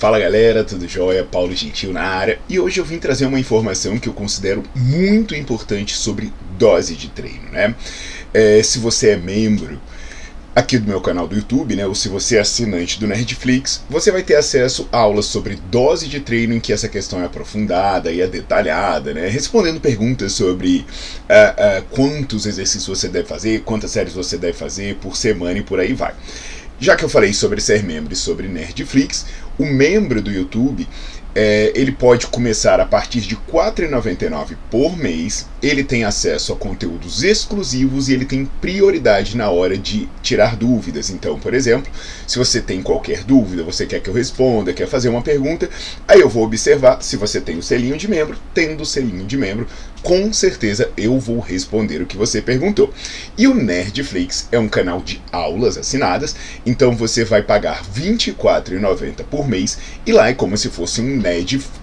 Fala galera, tudo jóia? Paulo Gentil na área e hoje eu vim trazer uma informação que eu considero muito importante sobre dose de treino, né? É, se você é membro aqui do meu canal do YouTube, né, ou se você é assinante do Nerdflix, você vai ter acesso a aulas sobre dose de treino em que essa questão é aprofundada e é detalhada, né, respondendo perguntas sobre uh, uh, quantos exercícios você deve fazer, quantas séries você deve fazer por semana e por aí vai. Já que eu falei sobre ser membro e sobre Nerdflix, o membro do YouTube é, ele pode começar a partir de R$ 4,99 por mês. Ele tem acesso a conteúdos exclusivos e ele tem prioridade na hora de tirar dúvidas. Então, por exemplo, se você tem qualquer dúvida, você quer que eu responda, quer fazer uma pergunta, aí eu vou observar se você tem o selinho de membro. Tendo o selinho de membro, com certeza eu vou responder o que você perguntou. E o Nerdflix é um canal de aulas assinadas, então você vai pagar R$ 24,90 por mês e lá é como se fosse um,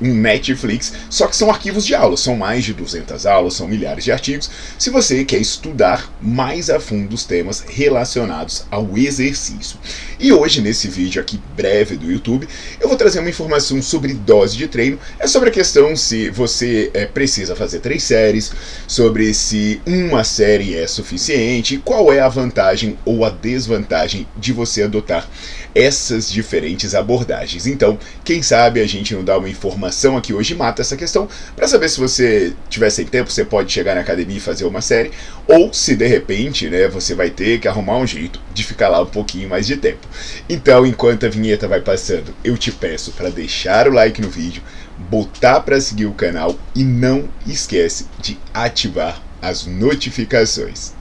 um Netflix, só que são arquivos de aulas, são mais de 200 aulas, são milhares de artigos, se você quer estudar mais a fundo os temas relacionados ao exercício. E hoje, nesse vídeo aqui breve do YouTube, eu vou trazer uma informação sobre dose de treino, é sobre a questão se você é, precisa fazer três séries, sobre se uma série é suficiente, qual é a vantagem ou a desvantagem de você adotar essas diferentes abordagens. Então, quem sabe a gente não dá uma informação aqui hoje mata essa questão para saber se você tiver sem tempo, você pode chegar na academia e fazer uma série, ou se de repente, né, você vai ter que arrumar um jeito de ficar lá um pouquinho mais de tempo. Então, enquanto a vinheta vai passando, eu te peço para deixar o like no vídeo, botar para seguir o canal e não esquece de ativar as notificações.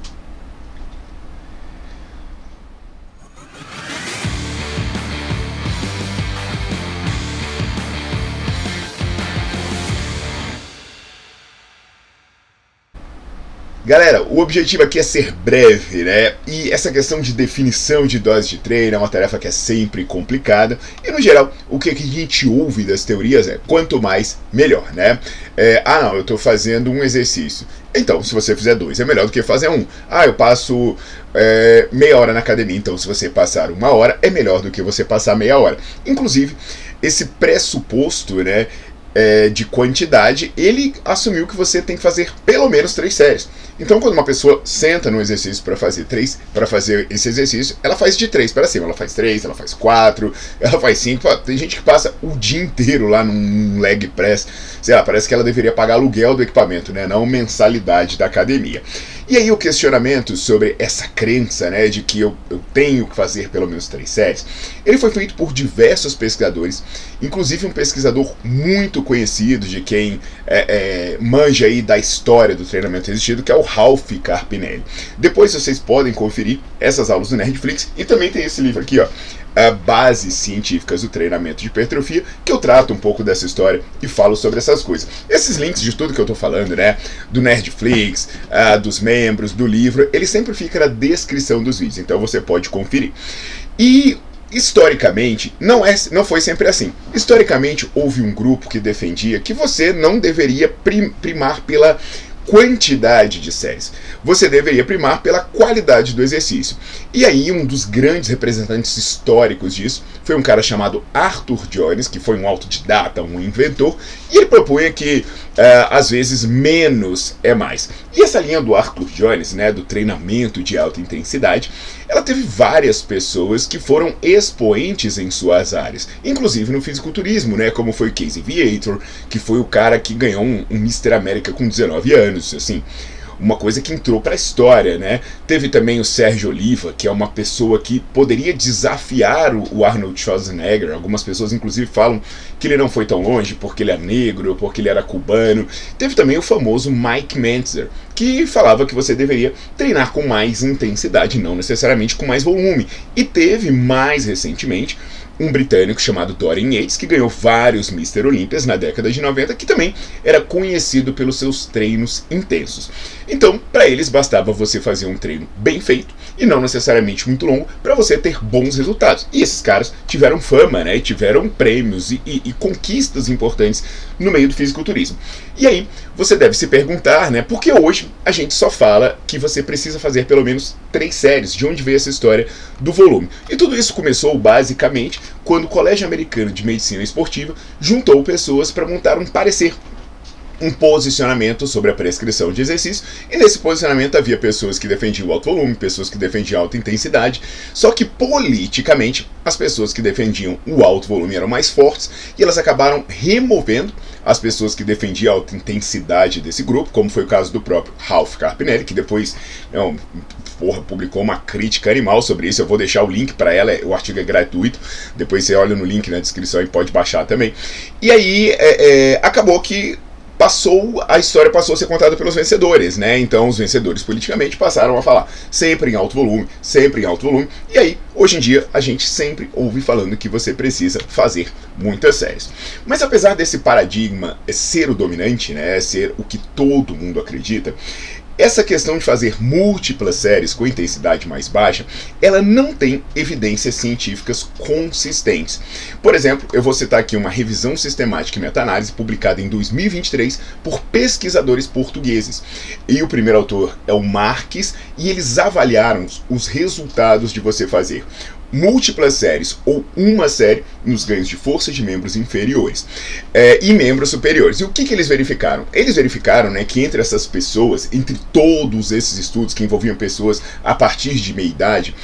Galera, o objetivo aqui é ser breve, né? E essa questão de definição de dose de treino é uma tarefa que é sempre complicada. E no geral, o que a gente ouve das teorias é quanto mais, melhor, né? É, ah, não, eu estou fazendo um exercício. Então, se você fizer dois, é melhor do que fazer um. Ah, eu passo é, meia hora na academia. Então, se você passar uma hora, é melhor do que você passar meia hora. Inclusive, esse pressuposto, né? É, de quantidade, ele assumiu que você tem que fazer pelo menos três séries. Então, quando uma pessoa senta no exercício para fazer três, para fazer esse exercício, ela faz de três para cima. Ela faz três, ela faz quatro, ela faz cinco. Tem gente que passa o dia inteiro lá num leg press. Sei lá, parece que ela deveria pagar aluguel do equipamento, né? Não mensalidade da academia. E aí o questionamento sobre essa crença, né, de que eu, eu tenho que fazer pelo menos três séries, ele foi feito por diversos pesquisadores, inclusive um pesquisador muito conhecido de quem é, é, manja aí da história do treinamento resistido, que é o Ralph Carpinelli. Depois vocês podem conferir essas aulas do Nerdflix e também tem esse livro aqui, ó, bases científicas do treinamento de hipertrofia, que eu trato um pouco dessa história e falo sobre essas coisas. Esses links de tudo que eu estou falando, né, do Nerdflix, uh, dos membros, do livro, ele sempre fica na descrição dos vídeos, então você pode conferir. E historicamente, não, é, não foi sempre assim. Historicamente, houve um grupo que defendia que você não deveria primar pela quantidade de séries. Você deveria primar pela qualidade do exercício. E aí, um dos grandes representantes históricos disso foi um cara chamado Arthur Jones, que foi um autodidata, um inventor, e ele propunha que às vezes menos é mais. E essa linha do Arthur Jones, né, do treinamento de alta intensidade, ela teve várias pessoas que foram expoentes em suas áreas, inclusive no fisiculturismo, né, como foi Casey Viator, que foi o cara que ganhou um, um Mr. América com 19 anos, assim uma coisa que entrou para a história, né? Teve também o Sérgio Oliva, que é uma pessoa que poderia desafiar o Arnold Schwarzenegger. Algumas pessoas, inclusive, falam que ele não foi tão longe porque ele é negro, porque ele era cubano. Teve também o famoso Mike Mentzer, que falava que você deveria treinar com mais intensidade, não necessariamente com mais volume. E teve mais recentemente um britânico chamado Dorian Yates, que ganhou vários Mr. Olympias na década de 90, que também era conhecido pelos seus treinos intensos. Então, para eles bastava você fazer um treino bem feito e não necessariamente muito longo para você ter bons resultados. E esses caras tiveram fama, né? Tiveram prêmios e, e, e conquistas importantes no meio do fisiculturismo. E aí, você deve se perguntar, né? Porque hoje a gente só fala que você precisa fazer pelo menos três séries. De onde veio essa história do volume? E tudo isso começou basicamente quando o Colégio Americano de Medicina Esportiva juntou pessoas para montar um parecer um posicionamento sobre a prescrição de exercício, e nesse posicionamento havia pessoas que defendiam alto volume, pessoas que defendiam alta intensidade, só que politicamente as pessoas que defendiam o alto volume eram mais fortes e elas acabaram removendo as pessoas que defendiam a alta intensidade desse grupo, como foi o caso do próprio Ralph Carpinelli, que depois é porra, publicou uma crítica animal sobre isso. Eu vou deixar o link para ela, o artigo é gratuito. Depois você olha no link na descrição e pode baixar também. E aí é, é, acabou que passou a história passou a ser contada pelos vencedores, né? Então os vencedores politicamente passaram a falar sempre em alto volume, sempre em alto volume. E aí, hoje em dia, a gente sempre ouve falando que você precisa fazer muitas séries. Mas apesar desse paradigma ser o dominante, né, ser o que todo mundo acredita, essa questão de fazer múltiplas séries com intensidade mais baixa, ela não tem evidências científicas consistentes. Por exemplo, eu vou citar aqui uma revisão sistemática e meta-análise publicada em 2023 por pesquisadores portugueses. E o primeiro autor é o Marques, e eles avaliaram os resultados de você fazer múltiplas séries ou uma série nos ganhos de força de membros inferiores é, e membros superiores. E o que, que eles verificaram? Eles verificaram né, que entre essas pessoas, entre todos esses estudos que envolviam pessoas a partir de meia idade,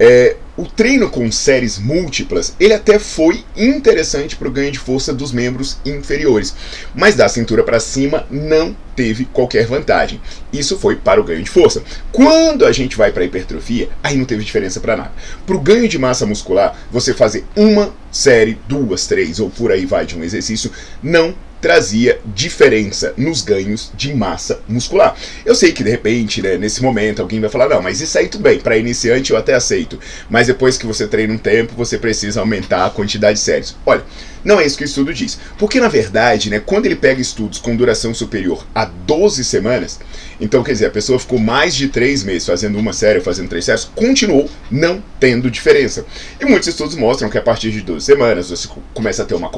é, o treino com séries múltiplas, ele até foi interessante para o ganho de força dos membros inferiores, mas da cintura para cima não teve qualquer vantagem. Isso foi para o ganho de força. Quando a gente vai para a hipertrofia, aí não teve diferença para nada. Para o ganho de massa muscular, você fazer uma série, duas, três ou por aí vai de um exercício, não trazia diferença nos ganhos de massa muscular. Eu sei que de repente, né, nesse momento, alguém vai falar: não, mas isso aí tudo bem, para iniciante eu até aceito, mas depois que você treina um tempo, você precisa aumentar a quantidade de séries. Olha, não é isso que o estudo diz. Porque, na verdade, né, quando ele pega estudos com duração superior a 12 semanas, então quer dizer, a pessoa ficou mais de 3 meses fazendo uma série, fazendo três séries, continuou não tendo diferença. E muitos estudos mostram que a partir de 12 semanas você começa a ter uma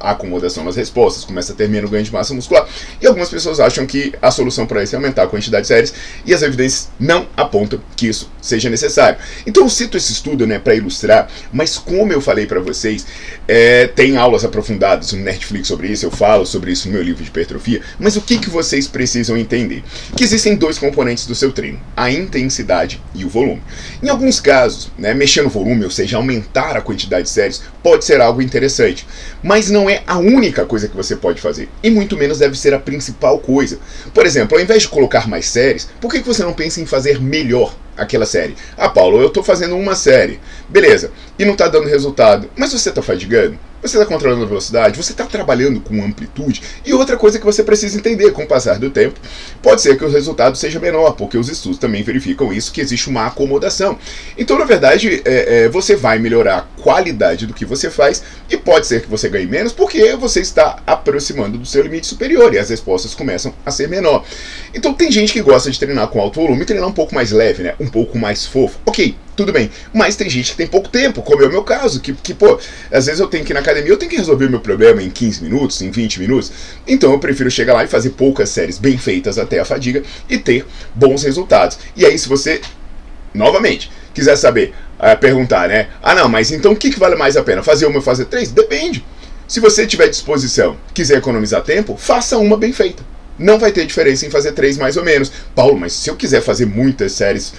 acomodação nas respostas, começa a ter menos ganho de massa muscular. E algumas pessoas acham que a solução para isso é aumentar a quantidade de séries, e as evidências não apontam que isso seja necessário. Então eu cito esse estudo né, para ilustrar, mas como eu falei para vocês, é, tem aulas aprofundadas no Netflix sobre isso, eu falo sobre isso no meu livro de hipertrofia, mas o que, que vocês precisam entender? Que existem dois componentes do seu treino, a intensidade e o volume. Em alguns casos, né, mexer no volume, ou seja, aumentar a quantidade de séries, pode ser algo interessante, mas não é a única coisa que você pode fazer, e muito menos deve ser a principal coisa. Por exemplo, ao invés de colocar mais séries, por que, você não pensa em fazer melhor? aquela série. Ah, Paulo, eu estou fazendo uma série. Beleza. E não está dando resultado. Mas você está fadigando? Você está controlando a velocidade? Você está trabalhando com amplitude? E outra coisa que você precisa entender com o passar do tempo, pode ser que o resultado seja menor, porque os estudos também verificam isso, que existe uma acomodação. Então, na verdade, é, é, você vai melhorar qualidade do que você faz e pode ser que você ganhe menos porque você está aproximando do seu limite superior e as respostas começam a ser menor. Então, tem gente que gosta de treinar com alto volume treinar um pouco mais leve, né? um pouco mais fofo. Ok, tudo bem. Mas tem gente que tem pouco tempo, como é o meu caso, que, que, pô, às vezes eu tenho que ir na academia, eu tenho que resolver meu problema em 15 minutos, em 20 minutos. Então eu prefiro chegar lá e fazer poucas séries bem feitas até a fadiga e ter bons resultados. E aí, se você, novamente, quiser saber, uh, perguntar, né? Ah, não, mas então o que, que vale mais a pena? Fazer uma ou fazer três? Depende. Se você tiver disposição, quiser economizar tempo, faça uma bem feita. Não vai ter diferença em fazer três mais ou menos. Paulo, mas se eu quiser fazer muitas séries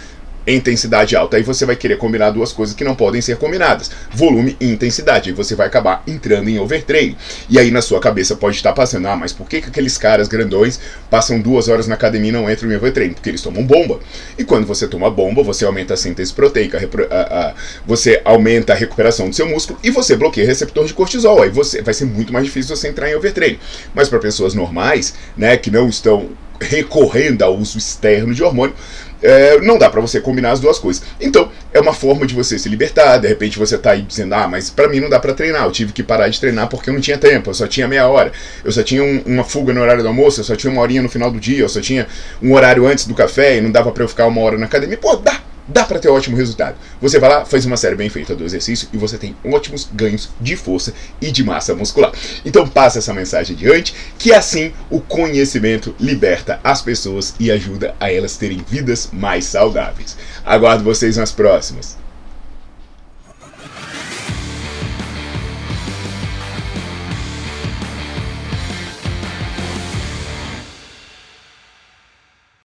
intensidade alta. Aí você vai querer combinar duas coisas que não podem ser combinadas: volume e intensidade. Aí você vai acabar entrando em overtraining. E aí na sua cabeça pode estar passando: ah, mas por que, que aqueles caras grandões passam duas horas na academia e não entram em overtraining? Porque eles tomam bomba. E quando você toma bomba, você aumenta a síntese proteica, a, a, você aumenta a recuperação do seu músculo e você bloqueia receptor de cortisol. Aí você vai ser muito mais difícil você entrar em overtraining. Mas para pessoas normais, né, que não estão recorrendo ao uso externo de hormônio, é, não dá para você combinar as duas coisas. Então, é uma forma de você se libertar. De repente você tá aí dizendo, ah, mas para mim não dá para treinar. Eu tive que parar de treinar porque eu não tinha tempo. Eu só tinha meia hora. Eu só tinha um, uma fuga no horário do almoço. Eu só tinha uma horinha no final do dia. Eu só tinha um horário antes do café e não dava para eu ficar uma hora na academia. Pô, dá dá para ter ótimo resultado. Você vai lá, faz uma série bem feita do exercício e você tem ótimos ganhos de força e de massa muscular. Então passa essa mensagem adiante, que assim o conhecimento liberta as pessoas e ajuda a elas terem vidas mais saudáveis. Aguardo vocês nas próximas.